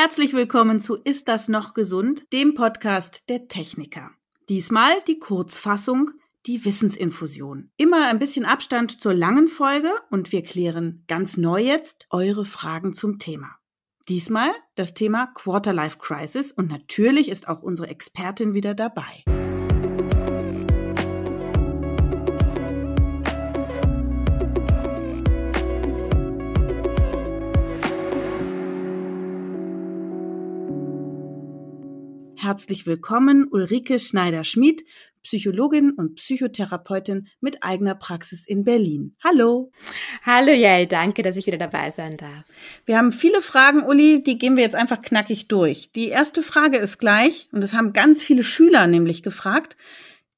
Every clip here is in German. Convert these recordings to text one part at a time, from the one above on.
Herzlich willkommen zu Ist das noch gesund? dem Podcast der Techniker. Diesmal die Kurzfassung, die Wissensinfusion. Immer ein bisschen Abstand zur langen Folge und wir klären ganz neu jetzt eure Fragen zum Thema. Diesmal das Thema Quarterlife Crisis und natürlich ist auch unsere Expertin wieder dabei. Herzlich willkommen, Ulrike Schneider-Schmid, Psychologin und Psychotherapeutin mit eigener Praxis in Berlin. Hallo. Hallo Jael, danke, dass ich wieder dabei sein darf. Wir haben viele Fragen, Uli, die gehen wir jetzt einfach knackig durch. Die erste Frage ist gleich, und das haben ganz viele Schüler nämlich gefragt,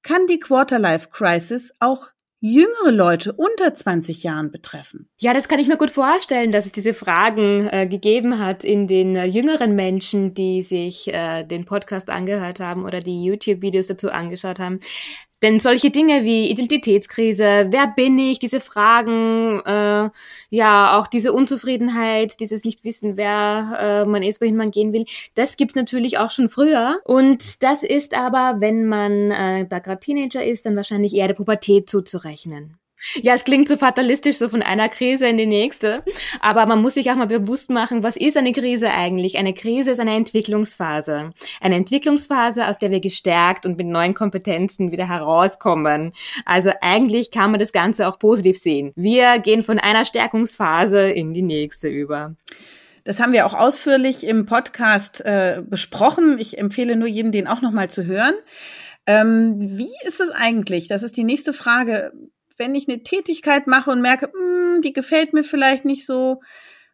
kann die Quarterlife Crisis auch jüngere Leute unter 20 Jahren betreffen? Ja, das kann ich mir gut vorstellen, dass es diese Fragen äh, gegeben hat in den äh, jüngeren Menschen, die sich äh, den Podcast angehört haben oder die YouTube-Videos dazu angeschaut haben. Denn solche Dinge wie Identitätskrise, wer bin ich, diese Fragen, äh, ja, auch diese Unzufriedenheit, dieses Nichtwissen, wer äh, man ist, wohin man gehen will, das gibt's natürlich auch schon früher. Und das ist aber, wenn man äh, da gerade Teenager ist, dann wahrscheinlich eher der Pubertät zuzurechnen. Ja, es klingt so fatalistisch, so von einer Krise in die nächste. Aber man muss sich auch mal bewusst machen, was ist eine Krise eigentlich? Eine Krise ist eine Entwicklungsphase. Eine Entwicklungsphase, aus der wir gestärkt und mit neuen Kompetenzen wieder herauskommen. Also eigentlich kann man das Ganze auch positiv sehen. Wir gehen von einer Stärkungsphase in die nächste über. Das haben wir auch ausführlich im Podcast äh, besprochen. Ich empfehle nur jedem, den auch nochmal zu hören. Ähm, wie ist es eigentlich? Das ist die nächste Frage wenn ich eine Tätigkeit mache und merke, hm, die gefällt mir vielleicht nicht so,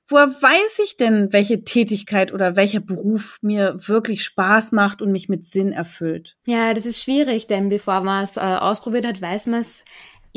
woher weiß ich denn, welche Tätigkeit oder welcher Beruf mir wirklich Spaß macht und mich mit Sinn erfüllt? Ja, das ist schwierig, denn bevor man es äh, ausprobiert hat, weiß man es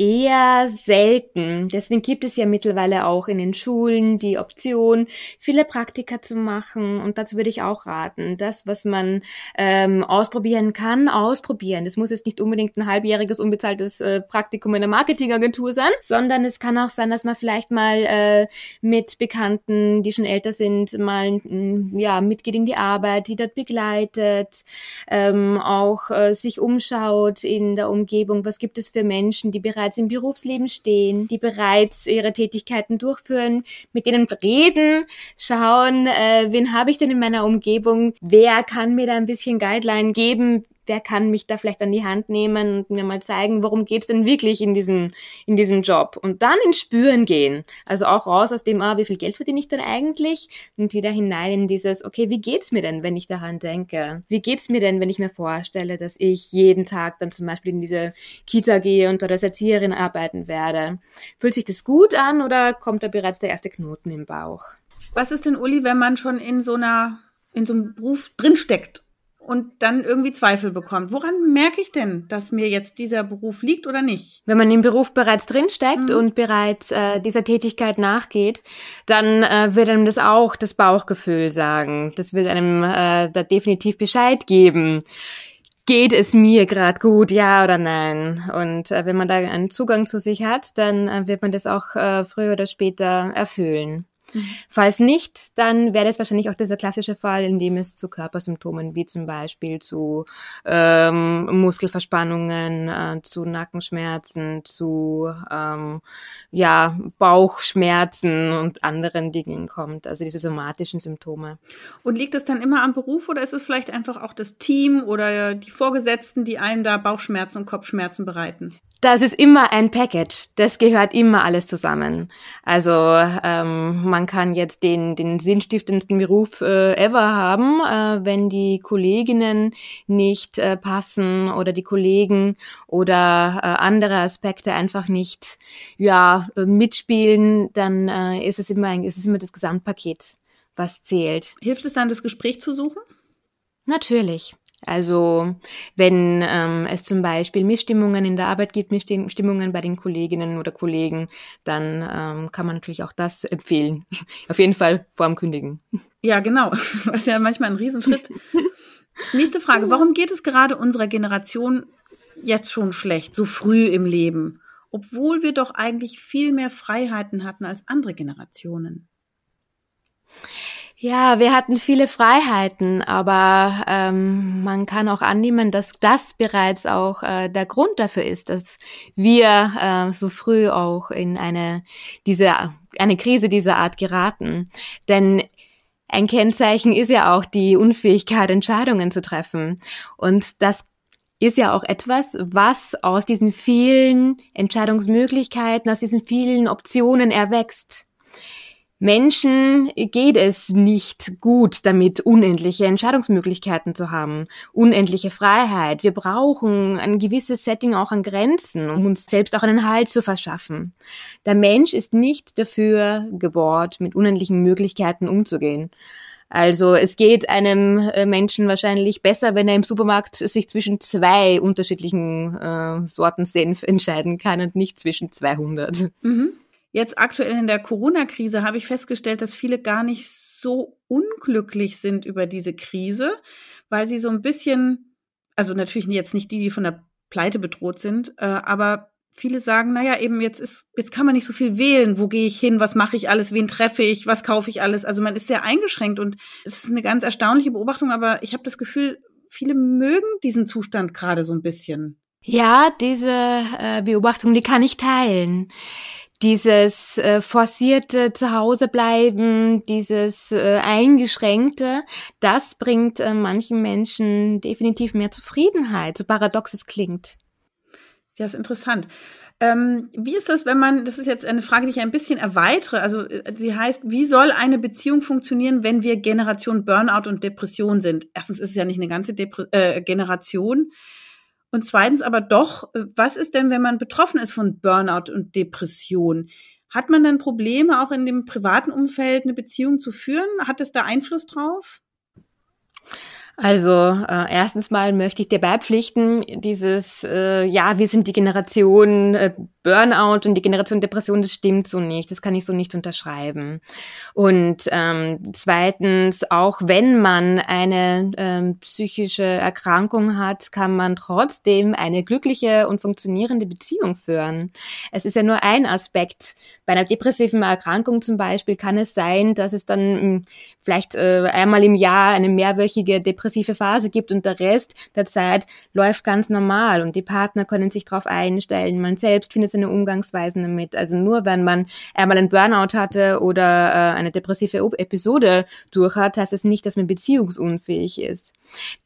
eher selten. Deswegen gibt es ja mittlerweile auch in den Schulen die Option, viele Praktika zu machen. Und dazu würde ich auch raten, das, was man ähm, ausprobieren kann, ausprobieren. Das muss jetzt nicht unbedingt ein halbjähriges unbezahltes äh, Praktikum in der Marketingagentur sein, sondern es kann auch sein, dass man vielleicht mal äh, mit Bekannten, die schon älter sind, mal mm, ja mitgeht in die Arbeit, die dort begleitet, ähm, auch äh, sich umschaut in der Umgebung. Was gibt es für Menschen, die bereits bereits im Berufsleben stehen, die bereits ihre Tätigkeiten durchführen, mit denen reden, schauen, äh, wen habe ich denn in meiner Umgebung, wer kann mir da ein bisschen Guideline geben, wer kann mich da vielleicht an die Hand nehmen und mir mal zeigen, worum geht's denn wirklich in diesem, in diesem Job. Und dann ins Spüren gehen. Also auch raus aus dem, ah, wie viel Geld verdiene ich denn eigentlich? Und wieder hinein in dieses, okay, wie geht's mir denn, wenn ich daran denke? Wie geht's mir denn, wenn ich mir vorstelle, dass ich jeden Tag dann zum Beispiel in diese Kita gehe und dort als Erzieherin arbeiten werde? Fühlt sich das gut an oder kommt da bereits der erste Knoten im Bauch? Was ist denn, Uli, wenn man schon in so einer, in so einem Beruf drinsteckt und dann irgendwie Zweifel bekommt. Woran merke ich denn, dass mir jetzt dieser Beruf liegt oder nicht? Wenn man im Beruf bereits drinsteckt mhm. und bereits äh, dieser Tätigkeit nachgeht, dann äh, wird einem das auch das Bauchgefühl sagen. Das wird einem äh, da definitiv Bescheid geben. Geht es mir gerade gut, ja oder nein? Und äh, wenn man da einen Zugang zu sich hat, dann äh, wird man das auch äh, früher oder später erfüllen. Falls nicht, dann wäre das wahrscheinlich auch dieser klassische Fall, in dem es zu Körpersymptomen wie zum Beispiel zu ähm, Muskelverspannungen, äh, zu Nackenschmerzen, zu ähm, ja, Bauchschmerzen und anderen Dingen kommt, also diese somatischen Symptome. Und liegt es dann immer am Beruf oder ist es vielleicht einfach auch das Team oder die Vorgesetzten, die einem da Bauchschmerzen und Kopfschmerzen bereiten? Das ist immer ein Package. Das gehört immer alles zusammen. Also ähm, man kann jetzt den, den sinnstiftendsten Beruf äh, ever haben, äh, wenn die Kolleginnen nicht äh, passen oder die Kollegen oder äh, andere Aspekte einfach nicht ja äh, mitspielen, dann äh, ist es immer ein, ist es immer das Gesamtpaket, was zählt. Hilft es dann, das Gespräch zu suchen? Natürlich. Also wenn ähm, es zum Beispiel Missstimmungen in der Arbeit gibt, Missstimmungen bei den Kolleginnen oder Kollegen, dann ähm, kann man natürlich auch das empfehlen. Auf jeden Fall vor dem Kündigen. Ja, genau. Das ist ja manchmal ein Riesenschritt. Nächste Frage. Warum geht es gerade unserer Generation jetzt schon schlecht, so früh im Leben, obwohl wir doch eigentlich viel mehr Freiheiten hatten als andere Generationen? Ja, wir hatten viele Freiheiten, aber ähm, man kann auch annehmen, dass das bereits auch äh, der Grund dafür ist, dass wir äh, so früh auch in eine diese eine Krise dieser Art geraten. Denn ein Kennzeichen ist ja auch die Unfähigkeit, Entscheidungen zu treffen. Und das ist ja auch etwas, was aus diesen vielen Entscheidungsmöglichkeiten, aus diesen vielen Optionen erwächst. Menschen geht es nicht gut damit, unendliche Entscheidungsmöglichkeiten zu haben, unendliche Freiheit. Wir brauchen ein gewisses Setting auch an Grenzen, um uns selbst auch einen Halt zu verschaffen. Der Mensch ist nicht dafür gebohrt, mit unendlichen Möglichkeiten umzugehen. Also es geht einem äh, Menschen wahrscheinlich besser, wenn er im Supermarkt sich zwischen zwei unterschiedlichen äh, Sorten Senf entscheiden kann und nicht zwischen 200. Mhm. Jetzt aktuell in der Corona-Krise habe ich festgestellt, dass viele gar nicht so unglücklich sind über diese Krise, weil sie so ein bisschen, also natürlich jetzt nicht die, die von der Pleite bedroht sind, äh, aber viele sagen, naja, eben jetzt ist, jetzt kann man nicht so viel wählen. Wo gehe ich hin? Was mache ich alles? Wen treffe ich? Was kaufe ich alles? Also man ist sehr eingeschränkt und es ist eine ganz erstaunliche Beobachtung, aber ich habe das Gefühl, viele mögen diesen Zustand gerade so ein bisschen. Ja, diese äh, Beobachtung, die kann ich teilen dieses äh, forcierte Zuhausebleiben, dieses äh, eingeschränkte, das bringt äh, manchen Menschen definitiv mehr Zufriedenheit, so paradox es klingt. Ja, ist interessant. Ähm, wie ist das, wenn man, das ist jetzt eine Frage, die ich ein bisschen erweitere, also äh, sie heißt, wie soll eine Beziehung funktionieren, wenn wir Generation Burnout und Depression sind? Erstens ist es ja nicht eine ganze Depre äh, Generation. Und zweitens aber doch, was ist denn, wenn man betroffen ist von Burnout und Depression? Hat man dann Probleme, auch in dem privaten Umfeld eine Beziehung zu führen? Hat es da Einfluss drauf? Also äh, erstens mal möchte ich dir beipflichten, dieses, äh, ja, wir sind die Generation äh, Burnout und die Generation Depression, das stimmt so nicht, das kann ich so nicht unterschreiben. Und ähm, zweitens, auch wenn man eine ähm, psychische Erkrankung hat, kann man trotzdem eine glückliche und funktionierende Beziehung führen. Es ist ja nur ein Aspekt. Bei einer depressiven Erkrankung zum Beispiel kann es sein, dass es dann mh, hm, vielleicht äh, einmal im Jahr eine mehrwöchige depressive Phase gibt und der Rest der Zeit läuft ganz normal und die Partner können sich darauf einstellen. Man selbst findet seine Umgangsweisen damit. Also nur wenn man einmal einen Burnout hatte oder äh, eine depressive Episode durch hat, heißt es das nicht, dass man beziehungsunfähig ist.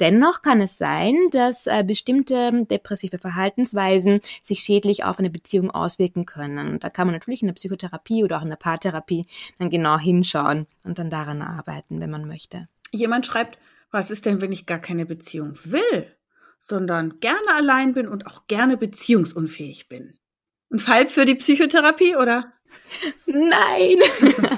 Dennoch kann es sein, dass äh, bestimmte depressive Verhaltensweisen sich schädlich auf eine Beziehung auswirken können. Und da kann man natürlich in der Psychotherapie oder auch in der Paartherapie dann genau hinschauen und dann daran arbeiten, wenn man möchte. Jemand schreibt, was ist denn, wenn ich gar keine Beziehung will, sondern gerne allein bin und auch gerne beziehungsunfähig bin? Ein Fall für die Psychotherapie, oder? Nein!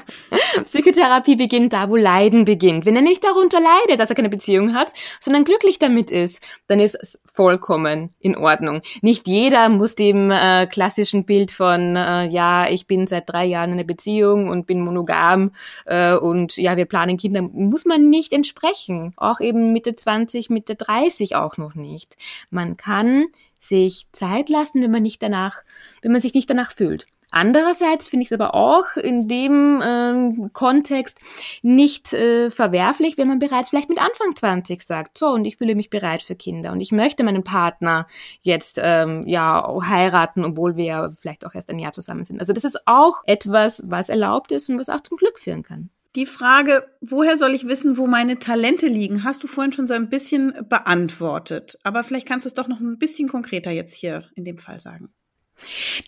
Psychotherapie beginnt da, wo Leiden beginnt. Wenn er nicht darunter leidet, dass er keine Beziehung hat, sondern glücklich damit ist, dann ist es vollkommen in Ordnung. Nicht jeder muss dem äh, klassischen Bild von, äh, ja, ich bin seit drei Jahren in einer Beziehung und bin monogam äh, und ja, wir planen Kinder, muss man nicht entsprechen. Auch eben Mitte 20, Mitte 30 auch noch nicht. Man kann sich Zeit lassen, wenn man nicht danach, wenn man sich nicht danach fühlt. Andererseits finde ich es aber auch in dem ähm, Kontext nicht äh, verwerflich, wenn man bereits vielleicht mit Anfang 20 sagt, so und ich fühle mich bereit für Kinder und ich möchte meinen Partner jetzt ähm, ja heiraten, obwohl wir ja vielleicht auch erst ein Jahr zusammen sind. Also das ist auch etwas, was erlaubt ist und was auch zum Glück führen kann. Die Frage, woher soll ich wissen, wo meine Talente liegen, hast du vorhin schon so ein bisschen beantwortet. Aber vielleicht kannst du es doch noch ein bisschen konkreter jetzt hier in dem Fall sagen.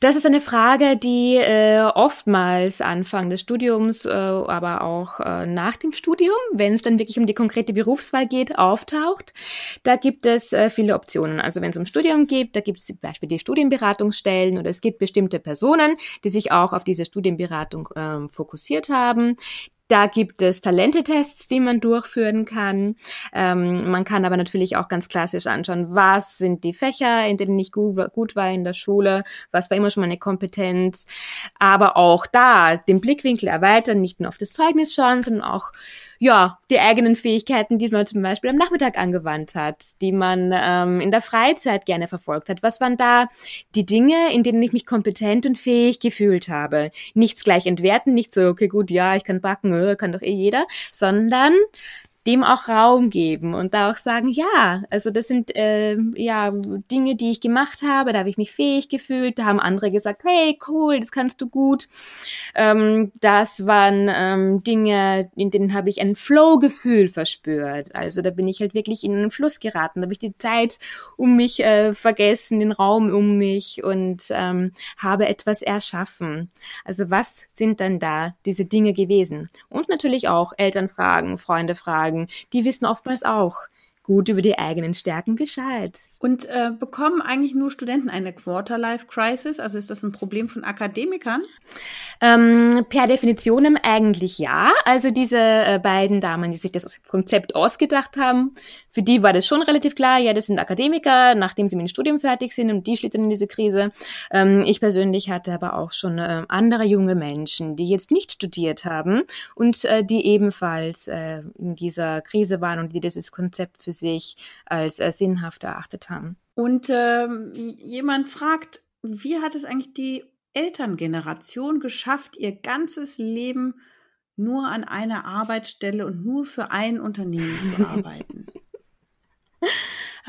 Das ist eine Frage, die äh, oftmals Anfang des Studiums, äh, aber auch äh, nach dem Studium, wenn es dann wirklich um die konkrete Berufswahl geht, auftaucht. Da gibt es äh, viele Optionen. Also wenn es um Studium geht, da gibt es zum Beispiel die Studienberatungsstellen oder es gibt bestimmte Personen, die sich auch auf diese Studienberatung ähm, fokussiert haben. Da gibt es Talentetests, die man durchführen kann. Ähm, man kann aber natürlich auch ganz klassisch anschauen, was sind die Fächer, in denen ich gut, gut war in der Schule, was war immer schon meine Kompetenz. Aber auch da den Blickwinkel erweitern, nicht nur auf das Zeugnis schauen, sondern auch ja, die eigenen Fähigkeiten, die man zum Beispiel am Nachmittag angewandt hat, die man ähm, in der Freizeit gerne verfolgt hat. Was waren da die Dinge, in denen ich mich kompetent und fähig gefühlt habe? Nichts gleich entwerten, nicht so, okay, gut, ja, ich kann backen, äh, kann doch eh jeder, sondern dem auch Raum geben und da auch sagen, ja, also das sind äh, ja Dinge, die ich gemacht habe, da habe ich mich fähig gefühlt, da haben andere gesagt, hey, cool, das kannst du gut. Ähm, das waren ähm, Dinge, in denen habe ich ein Flow-Gefühl verspürt. Also da bin ich halt wirklich in einen Fluss geraten, da habe ich die Zeit um mich äh, vergessen, den Raum um mich und ähm, habe etwas erschaffen. Also was sind dann da diese Dinge gewesen? Und natürlich auch Eltern fragen, Freunde fragen, sagen, die wissen oftmals auch gut über die eigenen Stärken Bescheid. Und äh, bekommen eigentlich nur Studenten eine Quarter-Life-Crisis? Also ist das ein Problem von Akademikern? Ähm, per Definition eigentlich ja. Also diese äh, beiden Damen, die sich das Konzept ausgedacht haben, für die war das schon relativ klar, ja, das sind Akademiker, nachdem sie mit dem Studium fertig sind und die schlittern in diese Krise. Ähm, ich persönlich hatte aber auch schon äh, andere junge Menschen, die jetzt nicht studiert haben und äh, die ebenfalls äh, in dieser Krise waren und die dieses Konzept für sich als äh, sinnhaft erachtet haben. Und ähm, jemand fragt, wie hat es eigentlich die Elterngeneration geschafft, ihr ganzes Leben nur an einer Arbeitsstelle und nur für ein Unternehmen zu arbeiten?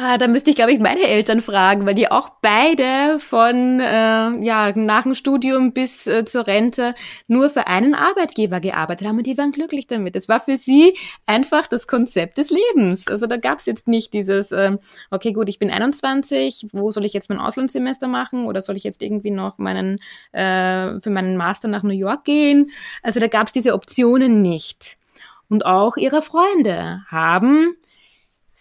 Ah, da müsste ich, glaube ich, meine Eltern fragen, weil die auch beide von äh, ja nach dem Studium bis äh, zur Rente nur für einen Arbeitgeber gearbeitet haben und die waren glücklich damit. Das war für sie einfach das Konzept des Lebens. Also da gab es jetzt nicht dieses, äh, okay, gut, ich bin 21, wo soll ich jetzt mein Auslandssemester machen oder soll ich jetzt irgendwie noch meinen äh, für meinen Master nach New York gehen? Also da gab es diese Optionen nicht. Und auch ihre Freunde haben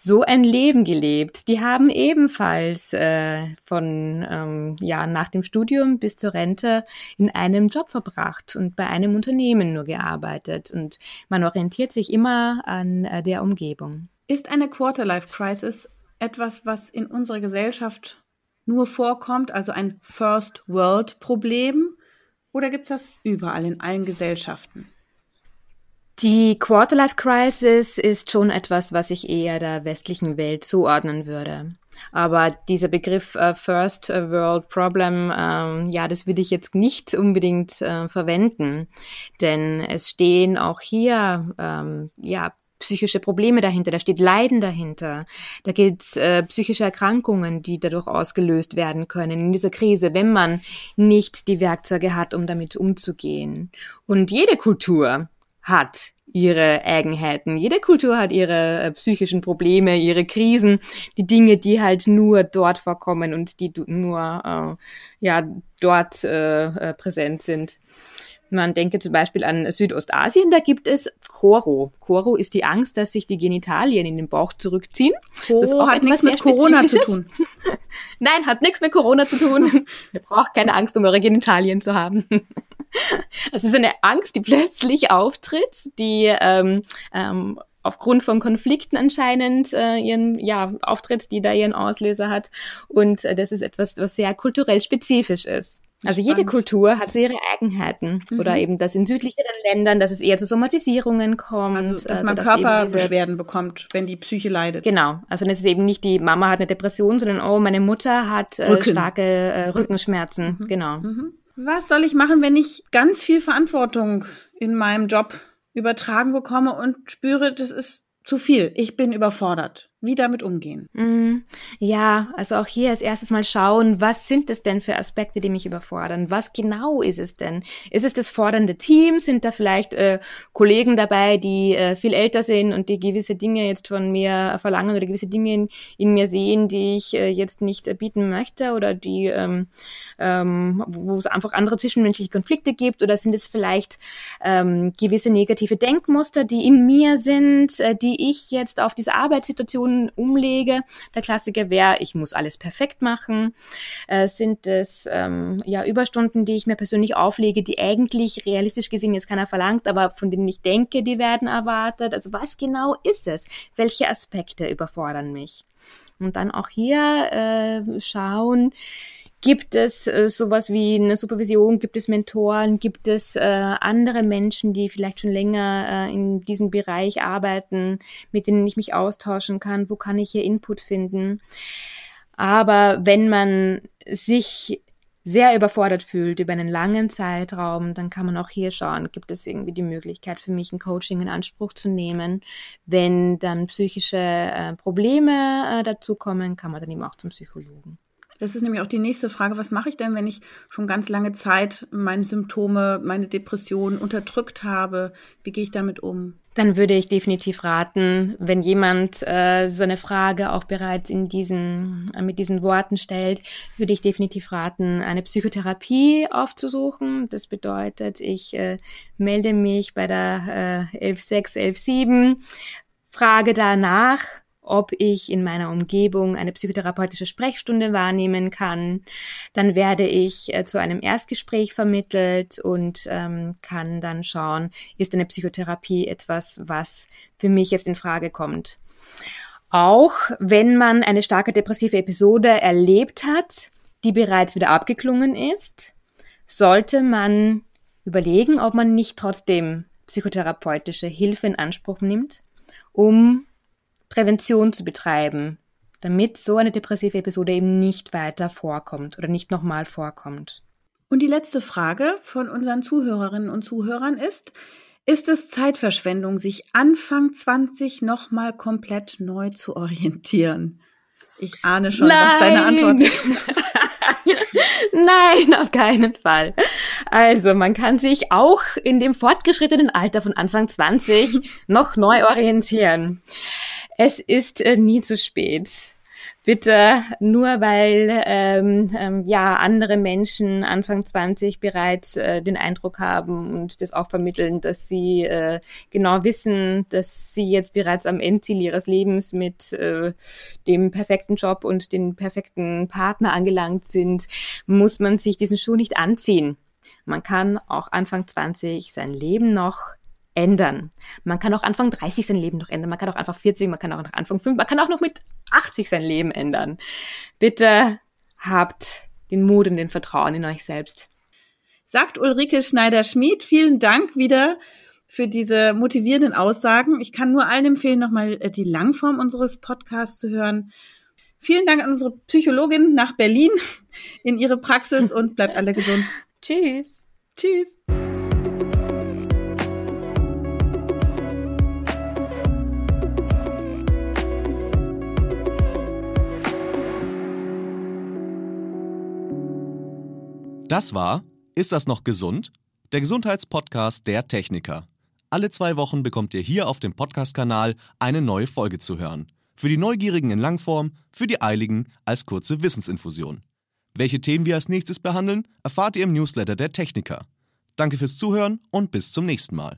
so ein Leben gelebt. Die haben ebenfalls äh, von ähm, ja nach dem Studium bis zur Rente in einem Job verbracht und bei einem Unternehmen nur gearbeitet und man orientiert sich immer an äh, der Umgebung. Ist eine Quarterlife-Crisis etwas, was in unserer Gesellschaft nur vorkommt, also ein First-World-Problem? Oder gibt es das überall in allen Gesellschaften? Die Quarterlife Crisis ist schon etwas, was ich eher der westlichen Welt zuordnen würde. Aber dieser Begriff äh, First World Problem, ähm, ja, das würde ich jetzt nicht unbedingt äh, verwenden, denn es stehen auch hier ähm, ja psychische Probleme dahinter, da steht Leiden dahinter, da gibt es äh, psychische Erkrankungen, die dadurch ausgelöst werden können in dieser Krise, wenn man nicht die Werkzeuge hat, um damit umzugehen. Und jede Kultur hat ihre Eigenheiten. Jede Kultur hat ihre äh, psychischen Probleme, ihre Krisen, die Dinge, die halt nur dort vorkommen und die nur äh, ja dort äh, äh, präsent sind. Man denke zum Beispiel an Südostasien, da gibt es Koro. Koro ist die Angst, dass sich die Genitalien in den Bauch zurückziehen. Koro das hat nichts mit Corona zu tun. Nein, hat nichts mit Corona zu tun. Ihr braucht keine Angst, um eure Genitalien zu haben. Es ist eine Angst, die plötzlich auftritt, die ähm, ähm, aufgrund von Konflikten anscheinend äh, ihren ja, Auftritt, die da ihren Auslöser hat. Und äh, das ist etwas, was sehr kulturell spezifisch ist. Also jede Kultur hat so ihre Eigenheiten. Mhm. Oder eben, dass in südlicheren Ländern, dass es eher zu Somatisierungen kommt. Also, dass also, man dass Körperbeschwerden bekommt, wenn die Psyche leidet. Genau. Also das ist eben nicht die Mama hat eine Depression, sondern oh, meine Mutter hat äh, starke äh, Rückenschmerzen. Mhm. Genau. Mhm. Was soll ich machen, wenn ich ganz viel Verantwortung in meinem Job übertragen bekomme und spüre, das ist zu viel. Ich bin überfordert wie damit umgehen? Mm, ja, also auch hier als erstes mal schauen, was sind es denn für Aspekte, die mich überfordern? Was genau ist es denn? Ist es das fordernde Team? Sind da vielleicht äh, Kollegen dabei, die äh, viel älter sind und die gewisse Dinge jetzt von mir verlangen oder gewisse Dinge in, in mir sehen, die ich äh, jetzt nicht äh, bieten möchte oder die, ähm, ähm, wo es einfach andere zwischenmenschliche Konflikte gibt? Oder sind es vielleicht ähm, gewisse negative Denkmuster, die in mir sind, äh, die ich jetzt auf diese Arbeitssituation Situationen umlege. Der Klassiker wäre, ich muss alles perfekt machen. Äh, sind es ähm, ja Überstunden, die ich mir persönlich auflege, die eigentlich realistisch gesehen jetzt keiner verlangt, aber von denen ich denke, die werden erwartet. Also was genau ist es? Welche Aspekte überfordern mich? Und dann auch hier äh, schauen, Gibt es äh, sowas wie eine Supervision? Gibt es Mentoren? Gibt es äh, andere Menschen, die vielleicht schon länger äh, in diesem Bereich arbeiten, mit denen ich mich austauschen kann? Wo kann ich hier Input finden? Aber wenn man sich sehr überfordert fühlt über einen langen Zeitraum, dann kann man auch hier schauen, gibt es irgendwie die Möglichkeit für mich, ein Coaching in Anspruch zu nehmen. Wenn dann psychische äh, Probleme äh, dazukommen, kann man dann eben auch zum Psychologen. Das ist nämlich auch die nächste Frage. Was mache ich denn, wenn ich schon ganz lange Zeit meine Symptome, meine Depression unterdrückt habe? Wie gehe ich damit um? Dann würde ich definitiv raten, wenn jemand äh, so eine Frage auch bereits in diesen, äh, mit diesen Worten stellt, würde ich definitiv raten, eine Psychotherapie aufzusuchen. Das bedeutet, ich äh, melde mich bei der äh, 11.6, 11.7, frage danach, ob ich in meiner Umgebung eine psychotherapeutische Sprechstunde wahrnehmen kann. Dann werde ich äh, zu einem Erstgespräch vermittelt und ähm, kann dann schauen, ist eine Psychotherapie etwas, was für mich jetzt in Frage kommt. Auch wenn man eine starke depressive Episode erlebt hat, die bereits wieder abgeklungen ist, sollte man überlegen, ob man nicht trotzdem psychotherapeutische Hilfe in Anspruch nimmt, um Prävention zu betreiben, damit so eine depressive Episode eben nicht weiter vorkommt oder nicht nochmal vorkommt. Und die letzte Frage von unseren Zuhörerinnen und Zuhörern ist, ist es Zeitverschwendung, sich Anfang 20 nochmal komplett neu zu orientieren? Ich ahne schon, Nein. was deine Antwort ist. Nein, auf keinen Fall. Also, man kann sich auch in dem fortgeschrittenen Alter von Anfang 20 noch neu orientieren. Es ist äh, nie zu spät. Bitte, nur weil ähm, ähm, ja andere Menschen Anfang 20 bereits äh, den Eindruck haben und das auch vermitteln, dass sie äh, genau wissen, dass sie jetzt bereits am Endziel ihres Lebens mit äh, dem perfekten Job und dem perfekten Partner angelangt sind, muss man sich diesen Schuh nicht anziehen. Man kann auch Anfang 20 sein Leben noch ändern. Man kann auch Anfang 30 sein Leben noch ändern. Man kann auch einfach 40, man kann auch Anfang 5, man kann auch noch mit 80 sein Leben ändern. Bitte habt den Mut und den Vertrauen in euch selbst. Sagt Ulrike Schneider-Schmid. Vielen Dank wieder für diese motivierenden Aussagen. Ich kann nur allen empfehlen, nochmal äh, die Langform unseres Podcasts zu hören. Vielen Dank an unsere Psychologin nach Berlin in ihre Praxis und bleibt alle gesund. Tschüss. Tschüss. Das war Ist das noch gesund? Der Gesundheitspodcast der Techniker. Alle zwei Wochen bekommt ihr hier auf dem Podcast-Kanal eine neue Folge zu hören. Für die Neugierigen in Langform, für die Eiligen als kurze Wissensinfusion. Welche Themen wir als nächstes behandeln, erfahrt ihr im Newsletter der Techniker. Danke fürs Zuhören und bis zum nächsten Mal.